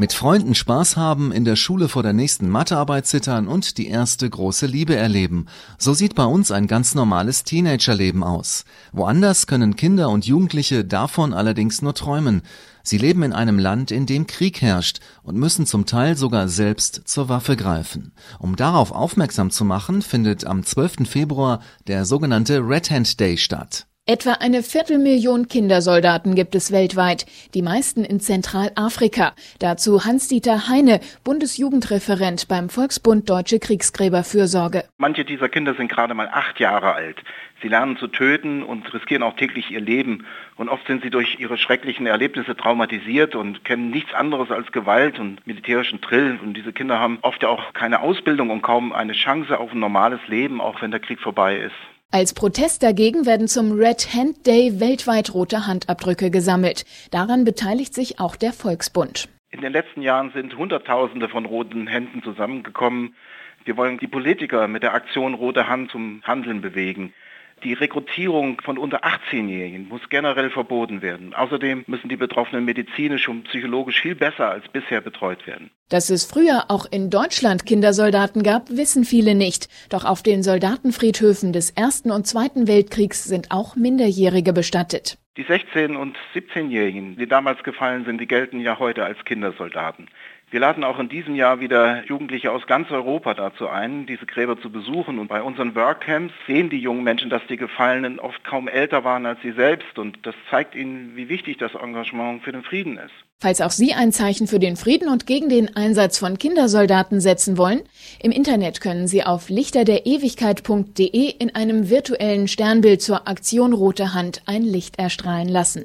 Mit Freunden Spaß haben, in der Schule vor der nächsten Mathearbeit zittern und die erste große Liebe erleben. So sieht bei uns ein ganz normales Teenagerleben aus. Woanders können Kinder und Jugendliche davon allerdings nur träumen. Sie leben in einem Land, in dem Krieg herrscht und müssen zum Teil sogar selbst zur Waffe greifen. Um darauf aufmerksam zu machen, findet am 12. Februar der sogenannte Red Hand Day statt. Etwa eine Viertelmillion Kindersoldaten gibt es weltweit, die meisten in Zentralafrika. Dazu Hans-Dieter Heine, Bundesjugendreferent beim Volksbund Deutsche Kriegsgräberfürsorge. Manche dieser Kinder sind gerade mal acht Jahre alt. Sie lernen zu töten und riskieren auch täglich ihr Leben. Und oft sind sie durch ihre schrecklichen Erlebnisse traumatisiert und kennen nichts anderes als Gewalt und militärischen Drill. Und diese Kinder haben oft ja auch keine Ausbildung und kaum eine Chance auf ein normales Leben, auch wenn der Krieg vorbei ist. Als Protest dagegen werden zum Red Hand Day weltweit rote Handabdrücke gesammelt. Daran beteiligt sich auch der Volksbund. In den letzten Jahren sind Hunderttausende von roten Händen zusammengekommen. Wir wollen die Politiker mit der Aktion Rote Hand zum Handeln bewegen. Die Rekrutierung von unter 18-Jährigen muss generell verboten werden. Außerdem müssen die Betroffenen medizinisch und psychologisch viel besser als bisher betreut werden. Dass es früher auch in Deutschland Kindersoldaten gab, wissen viele nicht. Doch auf den Soldatenfriedhöfen des Ersten und Zweiten Weltkriegs sind auch Minderjährige bestattet. Die 16- und 17-Jährigen, die damals gefallen sind, die gelten ja heute als Kindersoldaten. Wir laden auch in diesem Jahr wieder Jugendliche aus ganz Europa dazu ein, diese Gräber zu besuchen. Und bei unseren Workcamps sehen die jungen Menschen, dass die Gefallenen oft kaum älter waren als sie selbst. Und das zeigt ihnen, wie wichtig das Engagement für den Frieden ist. Falls auch Sie ein Zeichen für den Frieden und gegen den Einsatz von Kindersoldaten setzen wollen, im Internet können Sie auf lichterderewigkeit.de in einem virtuellen Sternbild zur Aktion Rote Hand ein Licht erstrahlen lassen